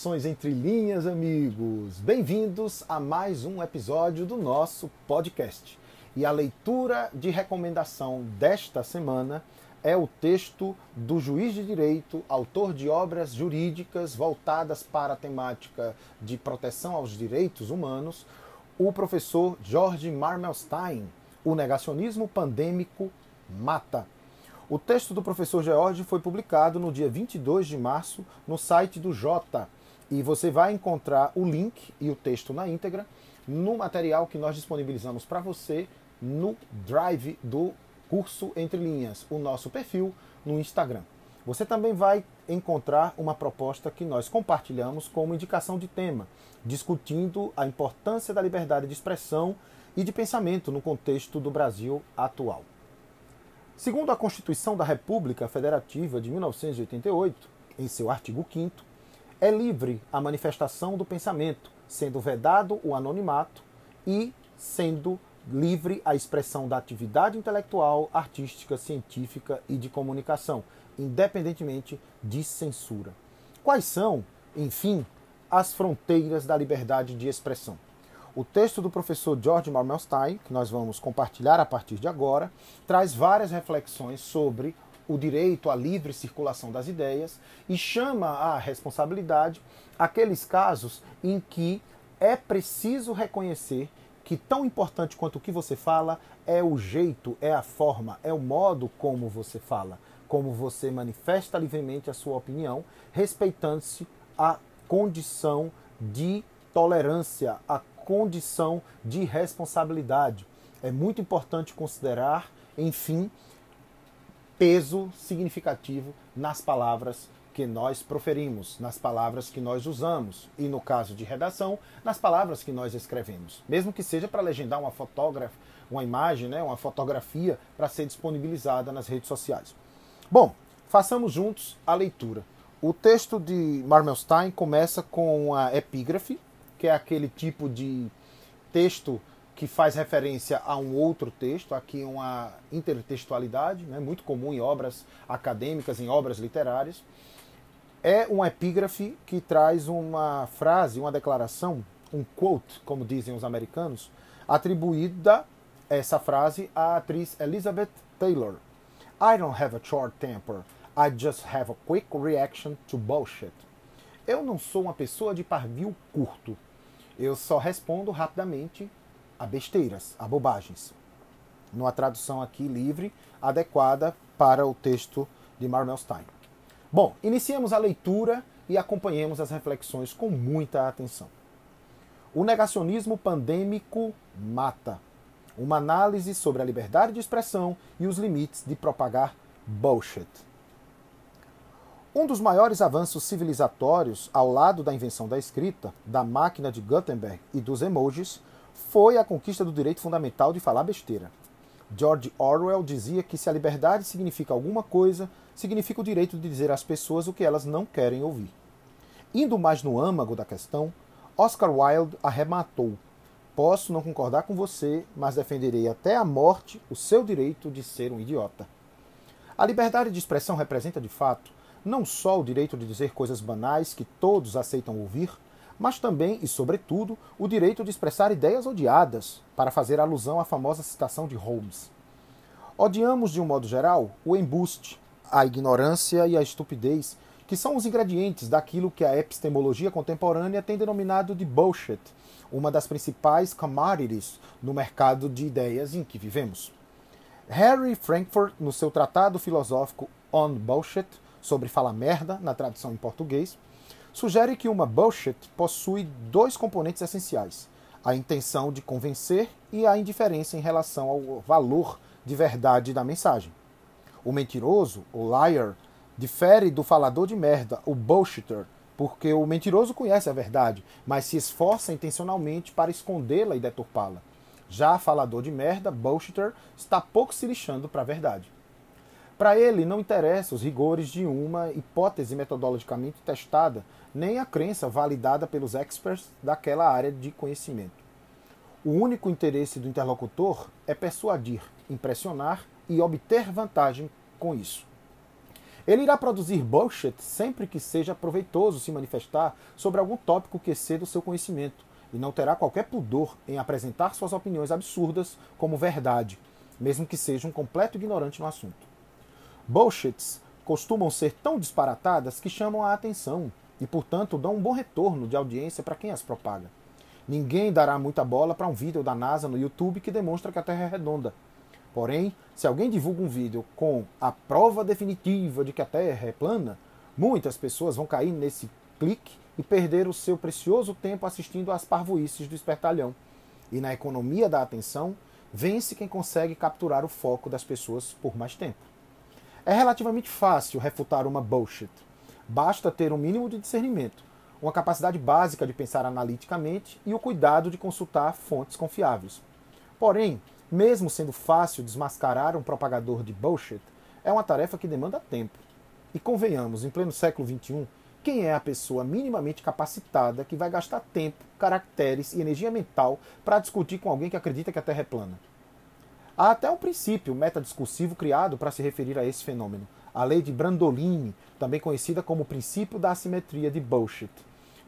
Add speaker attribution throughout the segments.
Speaker 1: Saudações entre linhas, amigos! Bem-vindos a mais um episódio do nosso podcast. E a leitura de recomendação desta semana é o texto do juiz de direito, autor de obras jurídicas voltadas para a temática de proteção aos direitos humanos, o professor George Marmelstein. O negacionismo pandêmico mata. O texto do professor George foi publicado no dia 22 de março no site do Jota e você vai encontrar o link e o texto na íntegra no material que nós disponibilizamos para você no Drive do curso Entre Linhas, o nosso perfil no Instagram. Você também vai encontrar uma proposta que nós compartilhamos como indicação de tema, discutindo a importância da liberdade de expressão e de pensamento no contexto do Brasil atual. Segundo a Constituição da República Federativa de 1988, em seu artigo 5, é livre a manifestação do pensamento, sendo vedado o anonimato e sendo livre a expressão da atividade intelectual, artística, científica e de comunicação, independentemente de censura. Quais são, enfim, as fronteiras da liberdade de expressão? O texto do professor George Marmelstein, que nós vamos compartilhar a partir de agora, traz várias reflexões sobre o direito à livre circulação das ideias e chama à responsabilidade aqueles casos em que é preciso reconhecer que tão importante quanto o que você fala é o jeito, é a forma, é o modo como você fala, como você manifesta livremente a sua opinião, respeitando-se a condição de tolerância, a condição de responsabilidade. É muito importante considerar, enfim, peso significativo nas palavras que nós proferimos, nas palavras que nós usamos e, no caso de redação, nas palavras que nós escrevemos. Mesmo que seja para legendar uma fotógrafa, uma imagem, né, uma fotografia para ser disponibilizada nas redes sociais. Bom, façamos juntos a leitura. O texto de Marmelstein começa com a epígrafe, que é aquele tipo de texto que faz referência a um outro texto, aqui uma intertextualidade, né, muito comum em obras acadêmicas, em obras literárias. É um epígrafe que traz uma frase, uma declaração, um quote, como dizem os americanos, atribuída essa frase à atriz Elizabeth Taylor. I don't have a short temper. I just have a quick reaction to bullshit. Eu não sou uma pessoa de pavio curto. Eu só respondo rapidamente a besteiras, a bobagens. Numa tradução aqui livre, adequada para o texto de Marmelstein. Bom, iniciemos a leitura e acompanhemos as reflexões com muita atenção. O negacionismo pandêmico mata. Uma análise sobre a liberdade de expressão e os limites de propagar bullshit. Um dos maiores avanços civilizatórios, ao lado da invenção da escrita, da máquina de Gutenberg e dos emojis, foi a conquista do direito fundamental de falar besteira. George Orwell dizia que se a liberdade significa alguma coisa, significa o direito de dizer às pessoas o que elas não querem ouvir. Indo mais no âmago da questão, Oscar Wilde arrematou: Posso não concordar com você, mas defenderei até a morte o seu direito de ser um idiota. A liberdade de expressão representa, de fato, não só o direito de dizer coisas banais que todos aceitam ouvir, mas também e, sobretudo, o direito de expressar ideias odiadas, para fazer alusão à famosa citação de Holmes. Odiamos, de um modo geral, o embuste, a ignorância e a estupidez, que são os ingredientes daquilo que a epistemologia contemporânea tem denominado de bullshit, uma das principais commodities no mercado de ideias em que vivemos. Harry Frankfurt, no seu tratado filosófico On Bullshit, sobre fala merda, na tradução em português, sugere que uma bullshit possui dois componentes essenciais: a intenção de convencer e a indiferença em relação ao valor de verdade da mensagem. O mentiroso, o liar, difere do falador de merda, o bullshitter, porque o mentiroso conhece a verdade, mas se esforça intencionalmente para escondê-la e deturpá-la. Já falador de merda, bullshitter, está pouco se lixando para a verdade. Para ele, não interessa os rigores de uma hipótese metodologicamente testada, nem a crença validada pelos experts daquela área de conhecimento. O único interesse do interlocutor é persuadir, impressionar e obter vantagem com isso. Ele irá produzir bullshit sempre que seja proveitoso se manifestar sobre algum tópico que exceda o seu conhecimento, e não terá qualquer pudor em apresentar suas opiniões absurdas como verdade, mesmo que seja um completo ignorante no assunto. Bullshits costumam ser tão disparatadas que chamam a atenção e, portanto, dão um bom retorno de audiência para quem as propaga. Ninguém dará muita bola para um vídeo da NASA no YouTube que demonstra que a Terra é redonda. Porém, se alguém divulga um vídeo com a prova definitiva de que a Terra é plana, muitas pessoas vão cair nesse clique e perder o seu precioso tempo assistindo às parvoíces do espertalhão. E na economia da atenção, vence quem consegue capturar o foco das pessoas por mais tempo. É relativamente fácil refutar uma bullshit. Basta ter um mínimo de discernimento, uma capacidade básica de pensar analiticamente e o cuidado de consultar fontes confiáveis. Porém, mesmo sendo fácil desmascarar um propagador de bullshit, é uma tarefa que demanda tempo. E convenhamos, em pleno século XXI, quem é a pessoa minimamente capacitada que vai gastar tempo, caracteres e energia mental para discutir com alguém que acredita que a Terra é plana? Há até um princípio metadiscursivo criado para se referir a esse fenômeno, a lei de Brandolini, também conhecida como o princípio da assimetria de bullshit.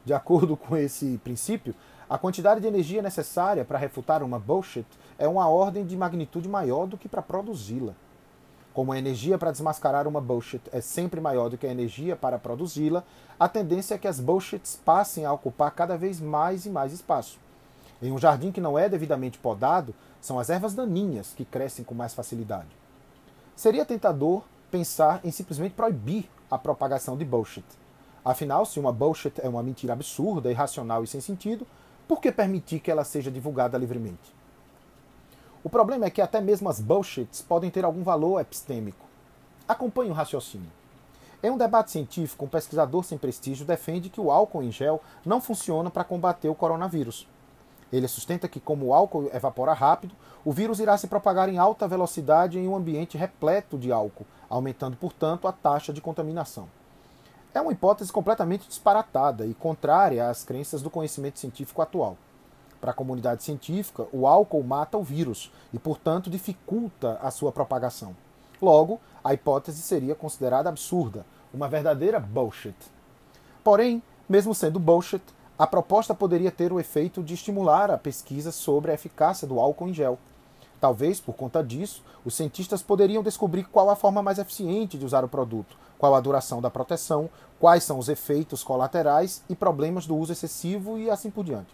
Speaker 1: De acordo com esse princípio, a quantidade de energia necessária para refutar uma bullshit é uma ordem de magnitude maior do que para produzi-la. Como a energia para desmascarar uma bullshit é sempre maior do que a energia para produzi-la, a tendência é que as bullshits passem a ocupar cada vez mais e mais espaço. Em um jardim que não é devidamente podado, são as ervas daninhas que crescem com mais facilidade. Seria tentador pensar em simplesmente proibir a propagação de bullshit. Afinal, se uma bullshit é uma mentira absurda, irracional e sem sentido, por que permitir que ela seja divulgada livremente? O problema é que até mesmo as bullshits podem ter algum valor epistêmico. Acompanhe o raciocínio. Em um debate científico, um pesquisador sem prestígio defende que o álcool em gel não funciona para combater o coronavírus. Ele sustenta que, como o álcool evapora rápido, o vírus irá se propagar em alta velocidade em um ambiente repleto de álcool, aumentando, portanto, a taxa de contaminação. É uma hipótese completamente disparatada e contrária às crenças do conhecimento científico atual. Para a comunidade científica, o álcool mata o vírus e, portanto, dificulta a sua propagação. Logo, a hipótese seria considerada absurda, uma verdadeira bullshit. Porém, mesmo sendo bullshit, a proposta poderia ter o efeito de estimular a pesquisa sobre a eficácia do álcool em gel. Talvez, por conta disso, os cientistas poderiam descobrir qual a forma mais eficiente de usar o produto, qual a duração da proteção, quais são os efeitos colaterais e problemas do uso excessivo e assim por diante.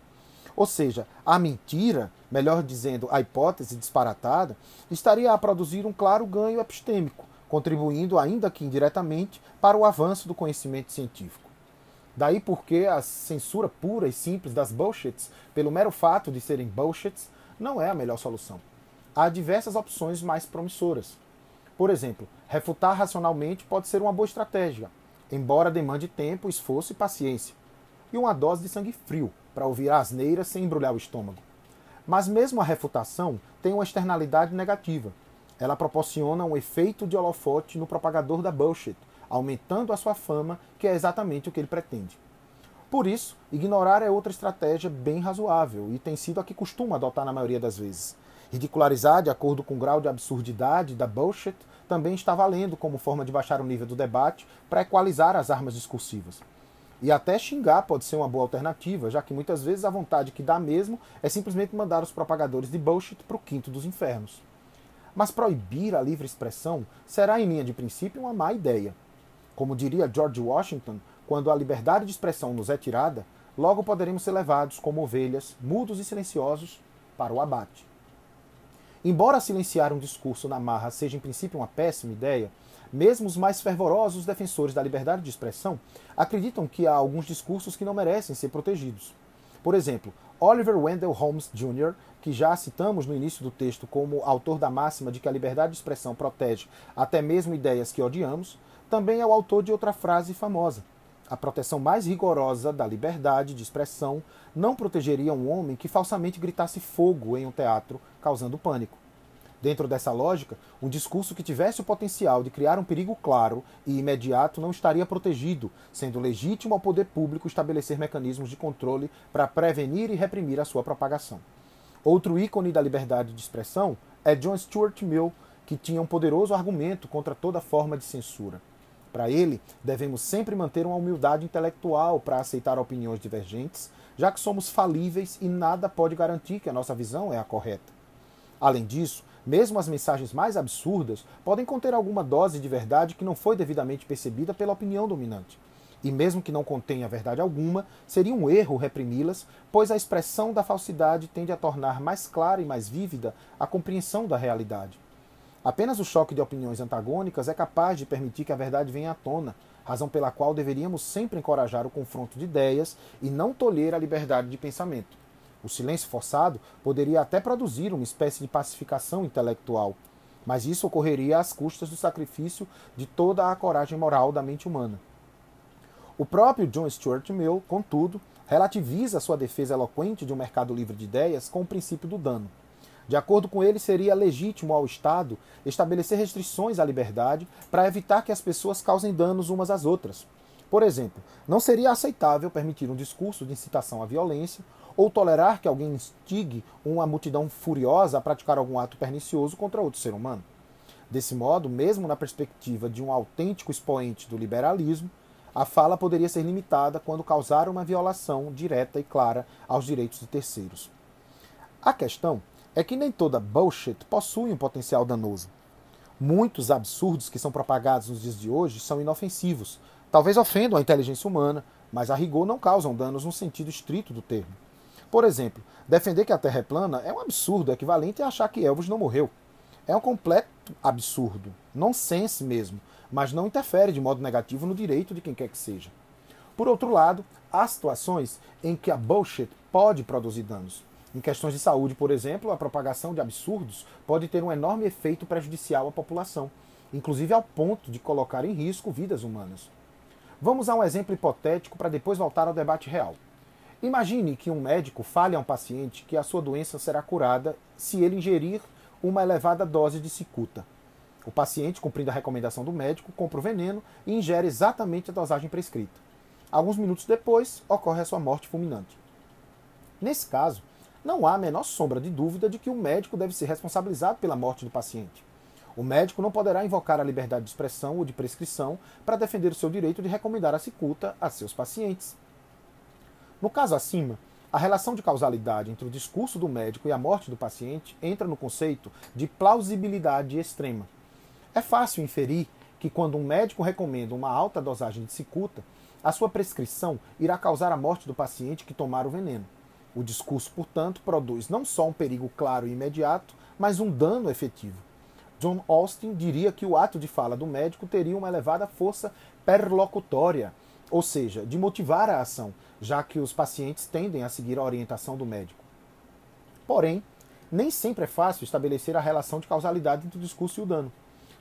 Speaker 1: Ou seja, a mentira, melhor dizendo, a hipótese disparatada, estaria a produzir um claro ganho epistêmico, contribuindo, ainda que indiretamente, para o avanço do conhecimento científico. Daí porque a censura pura e simples das bullshits, pelo mero fato de serem bullshits, não é a melhor solução. Há diversas opções mais promissoras. Por exemplo, refutar racionalmente pode ser uma boa estratégia, embora demande tempo, esforço e paciência, e uma dose de sangue frio, para ouvir asneiras sem embrulhar o estômago. Mas mesmo a refutação tem uma externalidade negativa. Ela proporciona um efeito de holofote no propagador da bullshit, aumentando a sua fama, que é exatamente o que ele pretende. Por isso, ignorar é outra estratégia bem razoável e tem sido a que costuma adotar na maioria das vezes. Ridicularizar de acordo com o grau de absurdidade da bullshit também está valendo como forma de baixar o nível do debate para equalizar as armas discursivas. E até xingar pode ser uma boa alternativa, já que muitas vezes a vontade que dá mesmo é simplesmente mandar os propagadores de bullshit para o quinto dos infernos. Mas proibir a livre expressão será, em linha de princípio, uma má ideia. Como diria George Washington, quando a liberdade de expressão nos é tirada, logo poderemos ser levados como ovelhas, mudos e silenciosos, para o abate. Embora silenciar um discurso na marra seja em princípio uma péssima ideia, mesmo os mais fervorosos defensores da liberdade de expressão acreditam que há alguns discursos que não merecem ser protegidos. Por exemplo, Oliver Wendell Holmes Jr., que já citamos no início do texto como autor da máxima de que a liberdade de expressão protege até mesmo ideias que odiamos, também é o autor de outra frase famosa. A proteção mais rigorosa da liberdade de expressão não protegeria um homem que falsamente gritasse fogo em um teatro, causando pânico. Dentro dessa lógica, um discurso que tivesse o potencial de criar um perigo claro e imediato não estaria protegido, sendo legítimo ao poder público estabelecer mecanismos de controle para prevenir e reprimir a sua propagação. Outro ícone da liberdade de expressão é John Stuart Mill, que tinha um poderoso argumento contra toda forma de censura. Para ele, devemos sempre manter uma humildade intelectual para aceitar opiniões divergentes, já que somos falíveis e nada pode garantir que a nossa visão é a correta. Além disso, mesmo as mensagens mais absurdas podem conter alguma dose de verdade que não foi devidamente percebida pela opinião dominante. E mesmo que não contenha verdade alguma, seria um erro reprimi-las, pois a expressão da falsidade tende a tornar mais clara e mais vívida a compreensão da realidade. Apenas o choque de opiniões antagônicas é capaz de permitir que a verdade venha à tona, razão pela qual deveríamos sempre encorajar o confronto de ideias e não tolher a liberdade de pensamento. O silêncio forçado poderia até produzir uma espécie de pacificação intelectual, mas isso ocorreria às custas do sacrifício de toda a coragem moral da mente humana. O próprio John Stuart Mill, contudo, relativiza sua defesa eloquente de um mercado livre de ideias com o princípio do dano. De acordo com ele, seria legítimo ao Estado estabelecer restrições à liberdade para evitar que as pessoas causem danos umas às outras. Por exemplo, não seria aceitável permitir um discurso de incitação à violência ou tolerar que alguém instigue uma multidão furiosa a praticar algum ato pernicioso contra outro ser humano. Desse modo, mesmo na perspectiva de um autêntico expoente do liberalismo, a fala poderia ser limitada quando causar uma violação direta e clara aos direitos de terceiros. A questão é que nem toda bullshit possui um potencial danoso. Muitos absurdos que são propagados nos dias de hoje são inofensivos, talvez ofendam a inteligência humana, mas a rigor não causam danos no sentido estrito do termo. Por exemplo, defender que a Terra é plana é um absurdo equivalente a achar que Elvis não morreu. É um completo absurdo, nonsense mesmo, mas não interfere de modo negativo no direito de quem quer que seja. Por outro lado, há situações em que a bullshit pode produzir danos. Em questões de saúde, por exemplo, a propagação de absurdos pode ter um enorme efeito prejudicial à população, inclusive ao ponto de colocar em risco vidas humanas. Vamos a um exemplo hipotético para depois voltar ao debate real. Imagine que um médico fale a um paciente que a sua doença será curada se ele ingerir uma elevada dose de cicuta. O paciente, cumprindo a recomendação do médico, compra o veneno e ingere exatamente a dosagem prescrita. Alguns minutos depois, ocorre a sua morte fulminante. Nesse caso, não há a menor sombra de dúvida de que o médico deve ser responsabilizado pela morte do paciente. O médico não poderá invocar a liberdade de expressão ou de prescrição para defender o seu direito de recomendar a cicuta a seus pacientes. No caso acima, a relação de causalidade entre o discurso do médico e a morte do paciente entra no conceito de plausibilidade extrema. É fácil inferir que quando um médico recomenda uma alta dosagem de cicuta, a sua prescrição irá causar a morte do paciente que tomar o veneno. O discurso, portanto, produz não só um perigo claro e imediato, mas um dano efetivo. John Austin diria que o ato de fala do médico teria uma elevada força perlocutória, ou seja, de motivar a ação, já que os pacientes tendem a seguir a orientação do médico. Porém, nem sempre é fácil estabelecer a relação de causalidade entre o discurso e o dano.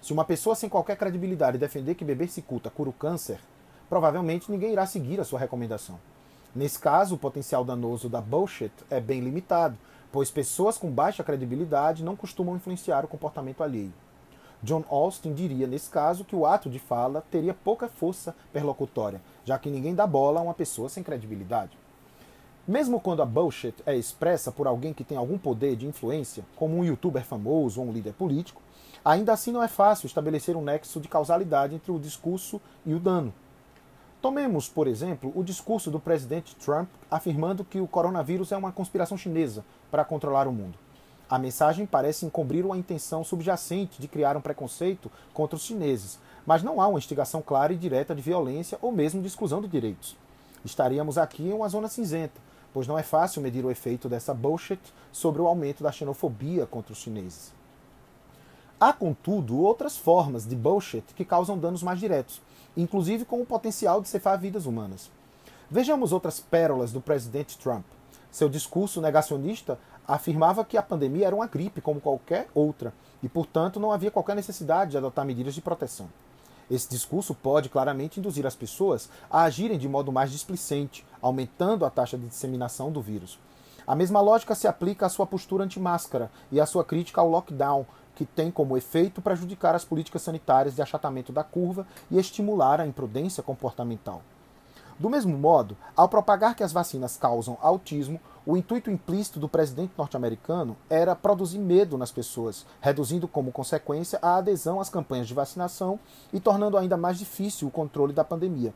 Speaker 1: Se uma pessoa sem qualquer credibilidade defender que beber cicuta cura o câncer, provavelmente ninguém irá seguir a sua recomendação. Nesse caso, o potencial danoso da bullshit é bem limitado, pois pessoas com baixa credibilidade não costumam influenciar o comportamento alheio. John Austin diria, nesse caso, que o ato de fala teria pouca força perlocutória, já que ninguém dá bola a uma pessoa sem credibilidade. Mesmo quando a bullshit é expressa por alguém que tem algum poder de influência, como um youtuber famoso ou um líder político, ainda assim não é fácil estabelecer um nexo de causalidade entre o discurso e o dano. Tomemos, por exemplo, o discurso do presidente Trump afirmando que o coronavírus é uma conspiração chinesa para controlar o mundo. A mensagem parece encobrir uma intenção subjacente de criar um preconceito contra os chineses, mas não há uma instigação clara e direta de violência ou mesmo de exclusão de direitos. Estaríamos aqui em uma zona cinzenta, pois não é fácil medir o efeito dessa bullshit sobre o aumento da xenofobia contra os chineses. Há, contudo, outras formas de bullshit que causam danos mais diretos, inclusive com o potencial de ceifar vidas humanas. Vejamos outras pérolas do presidente Trump. Seu discurso negacionista afirmava que a pandemia era uma gripe como qualquer outra e, portanto, não havia qualquer necessidade de adotar medidas de proteção. Esse discurso pode claramente induzir as pessoas a agirem de modo mais displicente, aumentando a taxa de disseminação do vírus. A mesma lógica se aplica à sua postura anti-máscara e à sua crítica ao lockdown, que tem como efeito prejudicar as políticas sanitárias de achatamento da curva e estimular a imprudência comportamental. Do mesmo modo, ao propagar que as vacinas causam autismo, o intuito implícito do presidente norte-americano era produzir medo nas pessoas, reduzindo como consequência a adesão às campanhas de vacinação e tornando ainda mais difícil o controle da pandemia.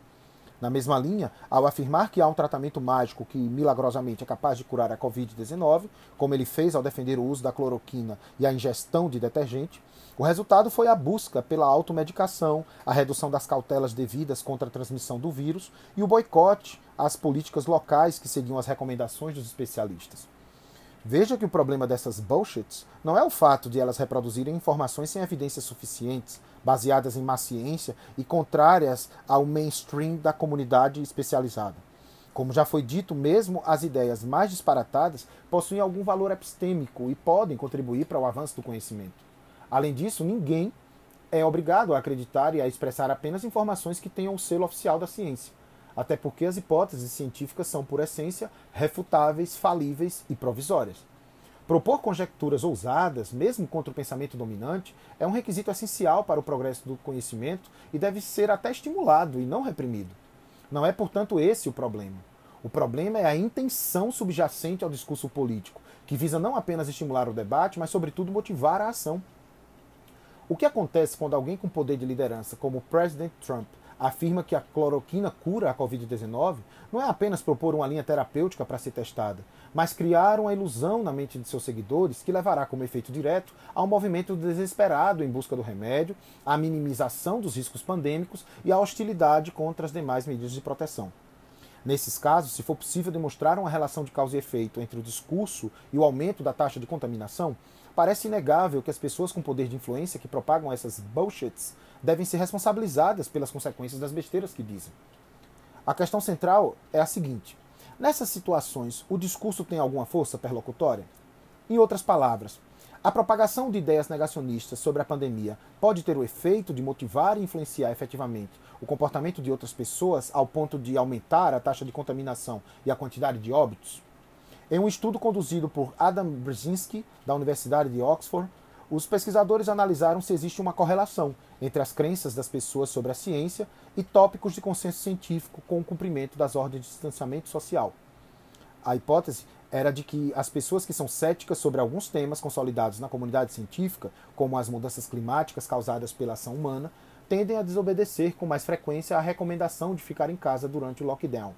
Speaker 1: Na mesma linha, ao afirmar que há um tratamento mágico que milagrosamente é capaz de curar a Covid-19, como ele fez ao defender o uso da cloroquina e a ingestão de detergente, o resultado foi a busca pela automedicação, a redução das cautelas devidas contra a transmissão do vírus e o boicote às políticas locais que seguiam as recomendações dos especialistas. Veja que o problema dessas bullshits não é o fato de elas reproduzirem informações sem evidências suficientes, baseadas em má ciência e contrárias ao mainstream da comunidade especializada. Como já foi dito, mesmo as ideias mais disparatadas possuem algum valor epistêmico e podem contribuir para o avanço do conhecimento. Além disso, ninguém é obrigado a acreditar e a expressar apenas informações que tenham o selo oficial da ciência, até porque as hipóteses científicas são, por essência, refutáveis, falíveis e provisórias. Propor conjecturas ousadas, mesmo contra o pensamento dominante, é um requisito essencial para o progresso do conhecimento e deve ser até estimulado e não reprimido. Não é, portanto, esse o problema. O problema é a intenção subjacente ao discurso político, que visa não apenas estimular o debate, mas, sobretudo, motivar a ação. O que acontece quando alguém com poder de liderança, como o presidente Trump, afirma que a cloroquina cura a Covid-19 não é apenas propor uma linha terapêutica para ser testada, mas criar uma ilusão na mente de seus seguidores que levará como efeito direto ao movimento desesperado em busca do remédio, à minimização dos riscos pandêmicos e à hostilidade contra as demais medidas de proteção. Nesses casos, se for possível demonstrar uma relação de causa e efeito entre o discurso e o aumento da taxa de contaminação, parece inegável que as pessoas com poder de influência que propagam essas bullshits devem ser responsabilizadas pelas consequências das besteiras que dizem. A questão central é a seguinte: nessas situações, o discurso tem alguma força perlocutória? Em outras palavras, a propagação de ideias negacionistas sobre a pandemia pode ter o efeito de motivar e influenciar efetivamente o comportamento de outras pessoas ao ponto de aumentar a taxa de contaminação e a quantidade de óbitos? Em um estudo conduzido por Adam Brzezinski, da Universidade de Oxford, os pesquisadores analisaram se existe uma correlação entre as crenças das pessoas sobre a ciência e tópicos de consenso científico com o cumprimento das ordens de distanciamento social. A hipótese era de que as pessoas que são céticas sobre alguns temas consolidados na comunidade científica, como as mudanças climáticas causadas pela ação humana, tendem a desobedecer com mais frequência a recomendação de ficar em casa durante o lockdown.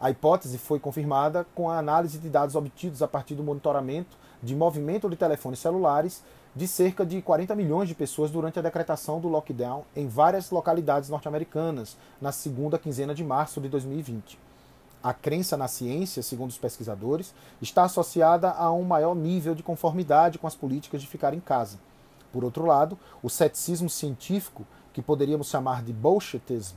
Speaker 1: A hipótese foi confirmada com a análise de dados obtidos a partir do monitoramento de movimento de telefones celulares de cerca de 40 milhões de pessoas durante a decretação do lockdown em várias localidades norte-americanas na segunda quinzena de março de 2020. A crença na ciência, segundo os pesquisadores, está associada a um maior nível de conformidade com as políticas de ficar em casa. Por outro lado, o ceticismo científico, que poderíamos chamar de bullshitism,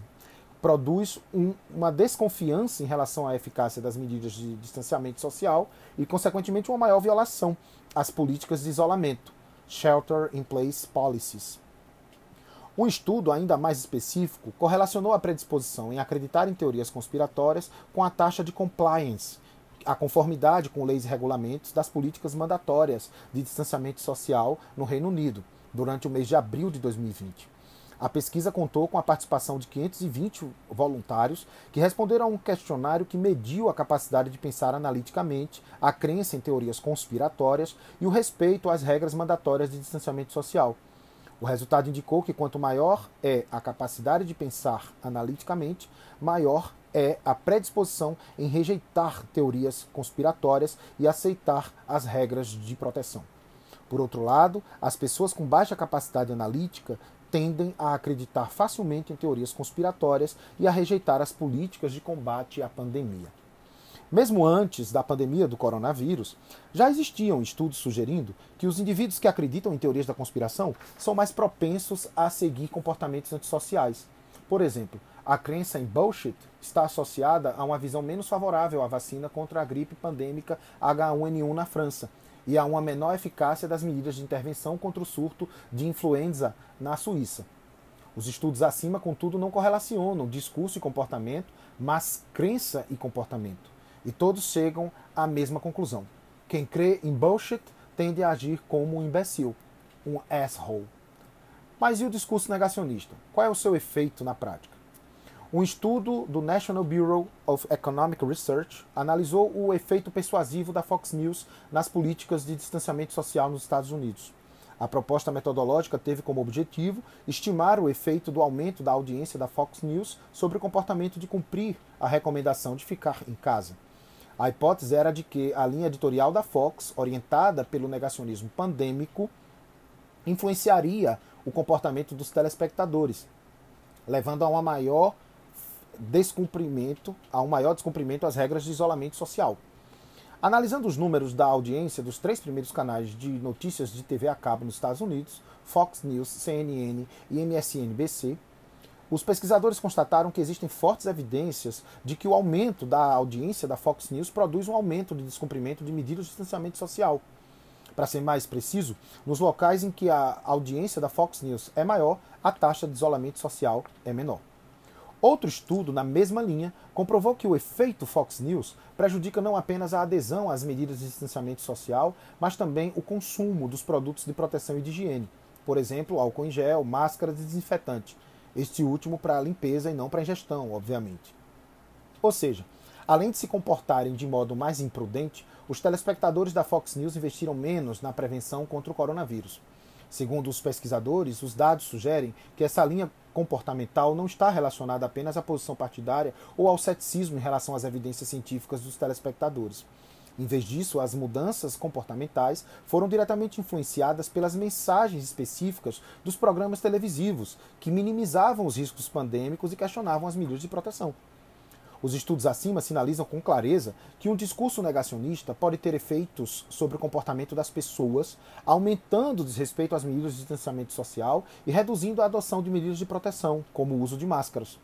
Speaker 1: produz um, uma desconfiança em relação à eficácia das medidas de distanciamento social e, consequentemente, uma maior violação às políticas de isolamento, Shelter in Place Policies. Um estudo ainda mais específico correlacionou a predisposição em acreditar em teorias conspiratórias com a taxa de compliance, a conformidade com leis e regulamentos das políticas mandatórias de distanciamento social no Reino Unido, durante o mês de abril de 2020. A pesquisa contou com a participação de 520 voluntários que responderam a um questionário que mediu a capacidade de pensar analiticamente, a crença em teorias conspiratórias e o respeito às regras mandatórias de distanciamento social. O resultado indicou que quanto maior é a capacidade de pensar analiticamente, maior é a predisposição em rejeitar teorias conspiratórias e aceitar as regras de proteção. Por outro lado, as pessoas com baixa capacidade analítica tendem a acreditar facilmente em teorias conspiratórias e a rejeitar as políticas de combate à pandemia. Mesmo antes da pandemia do coronavírus, já existiam estudos sugerindo que os indivíduos que acreditam em teorias da conspiração são mais propensos a seguir comportamentos antissociais. Por exemplo, a crença em bullshit está associada a uma visão menos favorável à vacina contra a gripe pandêmica H1N1 na França, e a uma menor eficácia das medidas de intervenção contra o surto de influenza na Suíça. Os estudos acima, contudo, não correlacionam discurso e comportamento, mas crença e comportamento. E todos chegam à mesma conclusão. Quem crê em bullshit tende a agir como um imbecil, um asshole. Mas e o discurso negacionista? Qual é o seu efeito na prática? Um estudo do National Bureau of Economic Research analisou o efeito persuasivo da Fox News nas políticas de distanciamento social nos Estados Unidos. A proposta metodológica teve como objetivo estimar o efeito do aumento da audiência da Fox News sobre o comportamento de cumprir a recomendação de ficar em casa. A hipótese era de que a linha editorial da Fox, orientada pelo negacionismo pandêmico, influenciaria o comportamento dos telespectadores, levando a uma maior descumprimento, a um maior descumprimento às regras de isolamento social. Analisando os números da audiência dos três primeiros canais de notícias de TV a cabo nos Estados Unidos, Fox News, CNN e MSNBC, os pesquisadores constataram que existem fortes evidências de que o aumento da audiência da Fox News produz um aumento de descumprimento de medidas de distanciamento social. Para ser mais preciso, nos locais em que a audiência da Fox News é maior, a taxa de isolamento social é menor. Outro estudo na mesma linha comprovou que o efeito Fox News prejudica não apenas a adesão às medidas de distanciamento social, mas também o consumo dos produtos de proteção e de higiene, por exemplo, álcool em gel, máscaras e desinfetante, este último para limpeza e não para ingestão, obviamente. Ou seja, além de se comportarem de modo mais imprudente, os telespectadores da Fox News investiram menos na prevenção contra o coronavírus. Segundo os pesquisadores, os dados sugerem que essa linha comportamental não está relacionada apenas à posição partidária ou ao ceticismo em relação às evidências científicas dos telespectadores. Em vez disso, as mudanças comportamentais foram diretamente influenciadas pelas mensagens específicas dos programas televisivos, que minimizavam os riscos pandêmicos e questionavam as medidas de proteção. Os estudos acima sinalizam com clareza que um discurso negacionista pode ter efeitos sobre o comportamento das pessoas, aumentando o desrespeito às medidas de distanciamento social e reduzindo a adoção de medidas de proteção, como o uso de máscaras.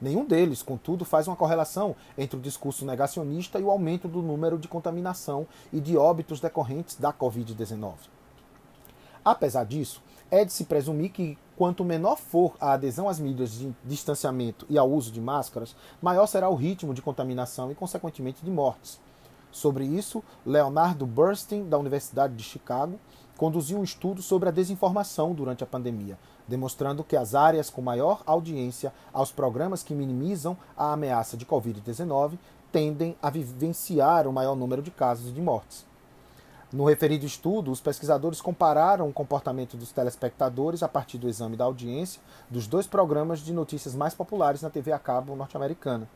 Speaker 1: Nenhum deles, contudo, faz uma correlação entre o discurso negacionista e o aumento do número de contaminação e de óbitos decorrentes da Covid-19. Apesar disso, é de se presumir que quanto menor for a adesão às medidas de distanciamento e ao uso de máscaras, maior será o ritmo de contaminação e, consequentemente, de mortes. Sobre isso, Leonardo Burstein, da Universidade de Chicago, conduziu um estudo sobre a desinformação durante a pandemia, demonstrando que as áreas com maior audiência aos programas que minimizam a ameaça de Covid-19 tendem a vivenciar o maior número de casos e de mortes. No referido estudo, os pesquisadores compararam o comportamento dos telespectadores a partir do exame da audiência dos dois programas de notícias mais populares na TV a cabo norte-americana,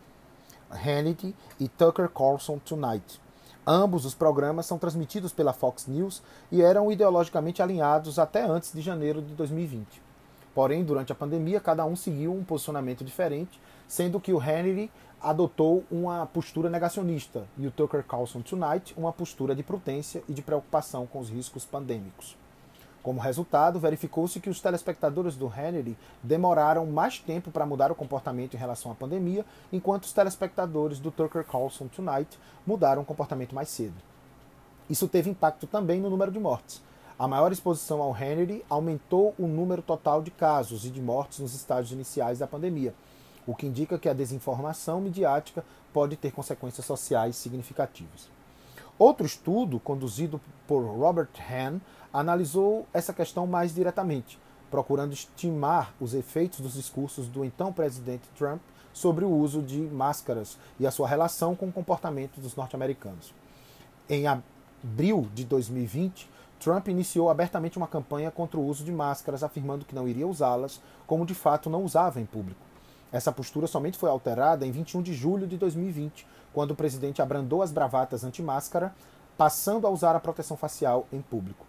Speaker 1: Hannity e Tucker Carlson Tonight. Ambos os programas são transmitidos pela Fox News e eram ideologicamente alinhados até antes de janeiro de 2020. Porém, durante a pandemia, cada um seguiu um posicionamento diferente, sendo que o Hannity adotou uma postura negacionista e o Tucker Carlson Tonight uma postura de prudência e de preocupação com os riscos pandêmicos. Como resultado, verificou-se que os telespectadores do Hannity demoraram mais tempo para mudar o comportamento em relação à pandemia, enquanto os telespectadores do Tucker Carlson Tonight mudaram o comportamento mais cedo. Isso teve impacto também no número de mortes. A maior exposição ao Hannity aumentou o número total de casos e de mortes nos estágios iniciais da pandemia, o que indica que a desinformação midiática pode ter consequências sociais significativas. Outro estudo, conduzido por Robert Hahn, analisou essa questão mais diretamente, procurando estimar os efeitos dos discursos do então presidente Trump sobre o uso de máscaras e a sua relação com o comportamento dos norte-americanos. Em abril de 2020, Trump iniciou abertamente uma campanha contra o uso de máscaras, afirmando que não iria usá-las, como de fato não usava em público. Essa postura somente foi alterada em 21 de julho de 2020, quando o presidente abrandou as bravatas anti-máscara, passando a usar a proteção facial em público.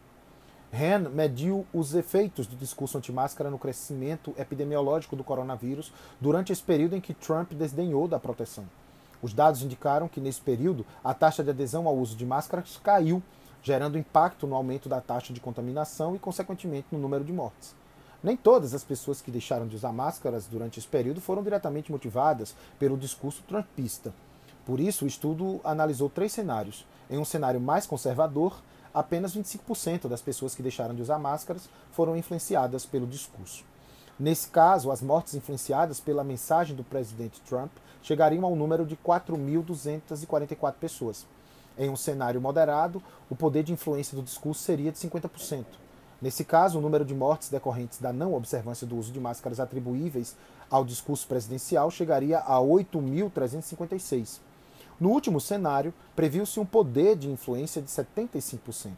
Speaker 1: Han mediu os efeitos do discurso anti-máscara no crescimento epidemiológico do coronavírus durante esse período em que Trump desdenhou da proteção. Os dados indicaram que, nesse período, a taxa de adesão ao uso de máscaras caiu, gerando impacto no aumento da taxa de contaminação e, consequentemente, no número de mortes. Nem todas as pessoas que deixaram de usar máscaras durante esse período foram diretamente motivadas pelo discurso trumpista. Por isso, o estudo analisou três cenários. Em um cenário mais conservador, apenas 25% das pessoas que deixaram de usar máscaras foram influenciadas pelo discurso. Nesse caso, as mortes influenciadas pela mensagem do presidente Trump chegariam ao número de 4.244 pessoas. Em um cenário moderado, o poder de influência do discurso seria de 50%. Nesse caso, o número de mortes decorrentes da não observância do uso de máscaras atribuíveis ao discurso presidencial chegaria a 8.356. No último cenário, previu-se um poder de influência de 75%.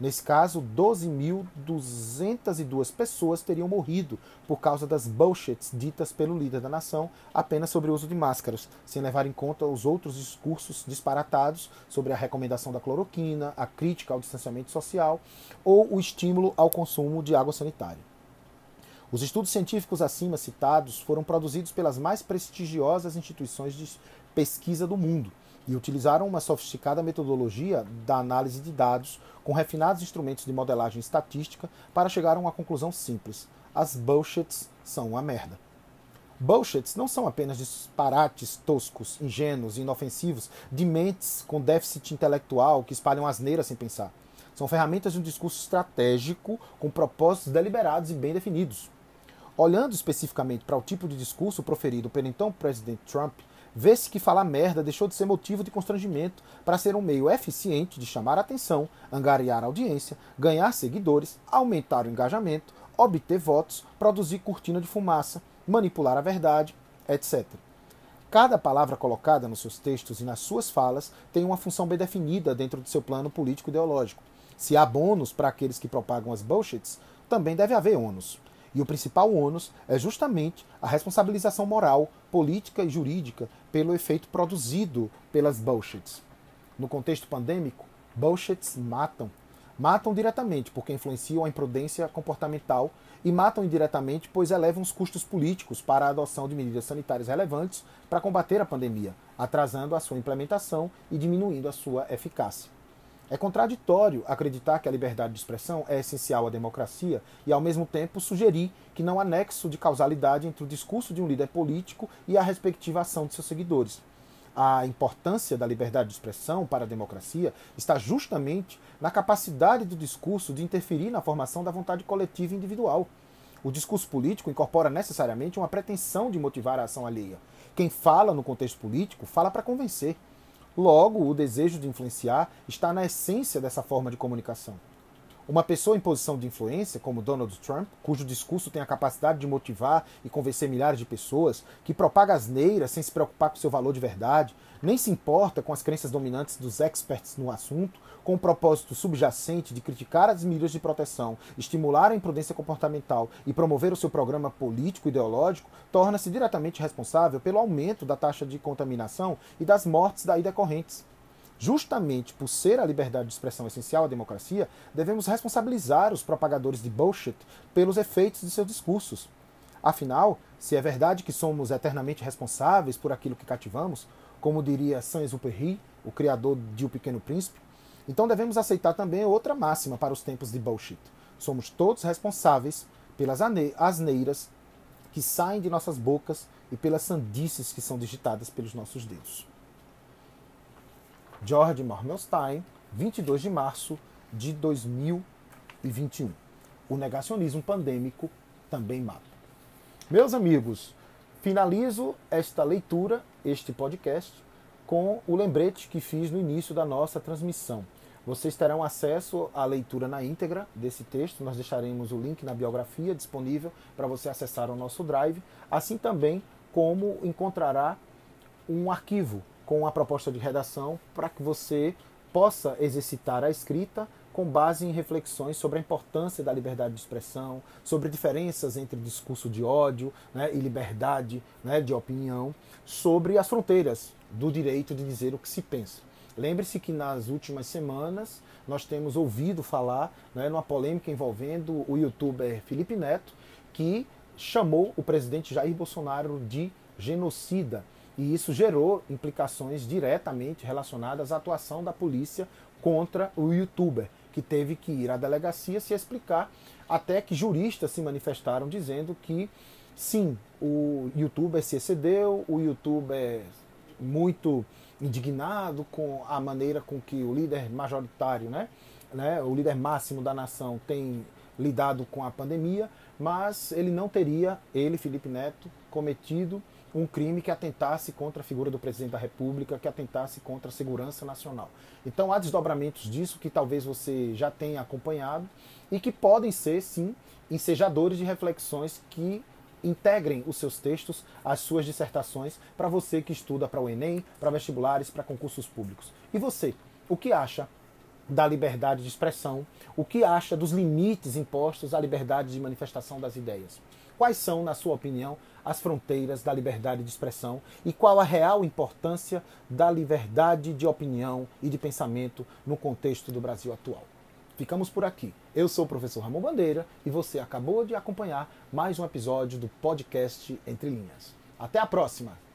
Speaker 1: Nesse caso, 12.202 pessoas teriam morrido por causa das bullshits ditas pelo líder da nação apenas sobre o uso de máscaras, sem levar em conta os outros discursos disparatados sobre a recomendação da cloroquina, a crítica ao distanciamento social ou o estímulo ao consumo de água sanitária. Os estudos científicos acima citados foram produzidos pelas mais prestigiosas instituições de pesquisa do mundo e utilizaram uma sofisticada metodologia da análise de dados com refinados instrumentos de modelagem estatística para chegar a uma conclusão simples: as bullshits são uma merda. Bullshits não são apenas disparates toscos, ingênuos e inofensivos de mentes com déficit intelectual que espalham asneiras sem pensar. São ferramentas de um discurso estratégico com propósitos deliberados e bem definidos. Olhando especificamente para o tipo de discurso proferido pelo então presidente Trump, vê-se que falar merda deixou de ser motivo de constrangimento para ser um meio eficiente de chamar atenção, angariar audiência, ganhar seguidores, aumentar o engajamento, obter votos, produzir cortina de fumaça, manipular a verdade, etc. Cada palavra colocada nos seus textos e nas suas falas tem uma função bem definida dentro do seu plano político-ideológico. Se há bônus para aqueles que propagam as bullshits, também deve haver ônus. E o principal ônus é justamente a responsabilização moral, política e jurídica pelo efeito produzido pelas bullshits. No contexto pandêmico, bullshits matam. Matam diretamente porque influenciam a imprudência comportamental e matam indiretamente pois elevam os custos políticos para a adoção de medidas sanitárias relevantes para combater a pandemia, atrasando a sua implementação e diminuindo a sua eficácia. É contraditório acreditar que a liberdade de expressão é essencial à democracia e, ao mesmo tempo, sugerir que não há nexo de causalidade entre o discurso de um líder político e a respectiva ação de seus seguidores. A importância da liberdade de expressão para a democracia está justamente na capacidade do discurso de interferir na formação da vontade coletiva e individual. O discurso político incorpora necessariamente uma pretensão de motivar a ação alheia. Quem fala no contexto político fala para convencer. Logo, o desejo de influenciar está na essência dessa forma de comunicação. Uma pessoa em posição de influência, como Donald Trump, cujo discurso tem a capacidade de motivar e convencer milhares de pessoas, que propaga asneiras sem se preocupar com seu valor de verdade, nem se importa com as crenças dominantes dos experts no assunto, com o propósito subjacente de criticar as medidas de proteção, estimular a imprudência comportamental e promover o seu programa político-ideológico, torna-se diretamente responsável pelo aumento da taxa de contaminação e das mortes daí decorrentes. Justamente por ser a liberdade de expressão essencial à democracia, devemos responsabilizar os propagadores de bullshit pelos efeitos de seus discursos. Afinal, se é verdade que somos eternamente responsáveis por aquilo que cativamos, como diria Saint-Exupéry, o criador de O Pequeno Príncipe, então devemos aceitar também outra máxima para os tempos de bullshit. Somos todos responsáveis pelas asneiras que saem de nossas bocas e pelas sandices que são digitadas pelos nossos dedos. George Marmelstein, 22 de março de 2021. O negacionismo pandêmico também mata. Meus amigos, finalizo esta leitura, este podcast, com o lembrete que fiz no início da nossa transmissão. Vocês terão acesso à leitura na íntegra desse texto. Nós deixaremos o link na biografia disponível para você acessar o nosso drive, assim também como encontrará um arquivo com a proposta de redação para que você possa exercitar a escrita com base em reflexões sobre a importância da liberdade de expressão, sobre diferenças entre discurso de ódio né, e liberdade né, de opinião, sobre as fronteiras do direito de dizer o que se pensa. Lembre-se que nas últimas semanas nós temos ouvido falar né, numa polêmica envolvendo o youtuber Felipe Neto, que chamou o presidente Jair Bolsonaro de genocida e isso gerou implicações diretamente relacionadas à atuação da polícia contra o youtuber, que teve que ir à delegacia se explicar, até que juristas se manifestaram dizendo que sim, o youtuber se excedeu, o youtuber muito indignado com a maneira com que o líder majoritário, né, né, o líder máximo da nação tem lidado com a pandemia, mas ele não teria, ele, Felipe Neto, cometido um crime que atentasse contra a figura do presidente da República, que atentasse contra a segurança nacional. Então há desdobramentos disso que talvez você já tenha acompanhado e que podem ser, sim, ensejadores de reflexões que integrem os seus textos às suas dissertações para você que estuda para o Enem, para vestibulares, para concursos públicos. E você, o que acha da liberdade de expressão? O que acha dos limites impostos à liberdade de manifestação das ideias? Quais são, na sua opinião, as fronteiras da liberdade de expressão e qual a real importância da liberdade de opinião e de pensamento no contexto do Brasil atual? Ficamos por aqui. Eu sou o professor Ramon Bandeira e você acabou de acompanhar mais um episódio do podcast Entre Linhas. Até a próxima!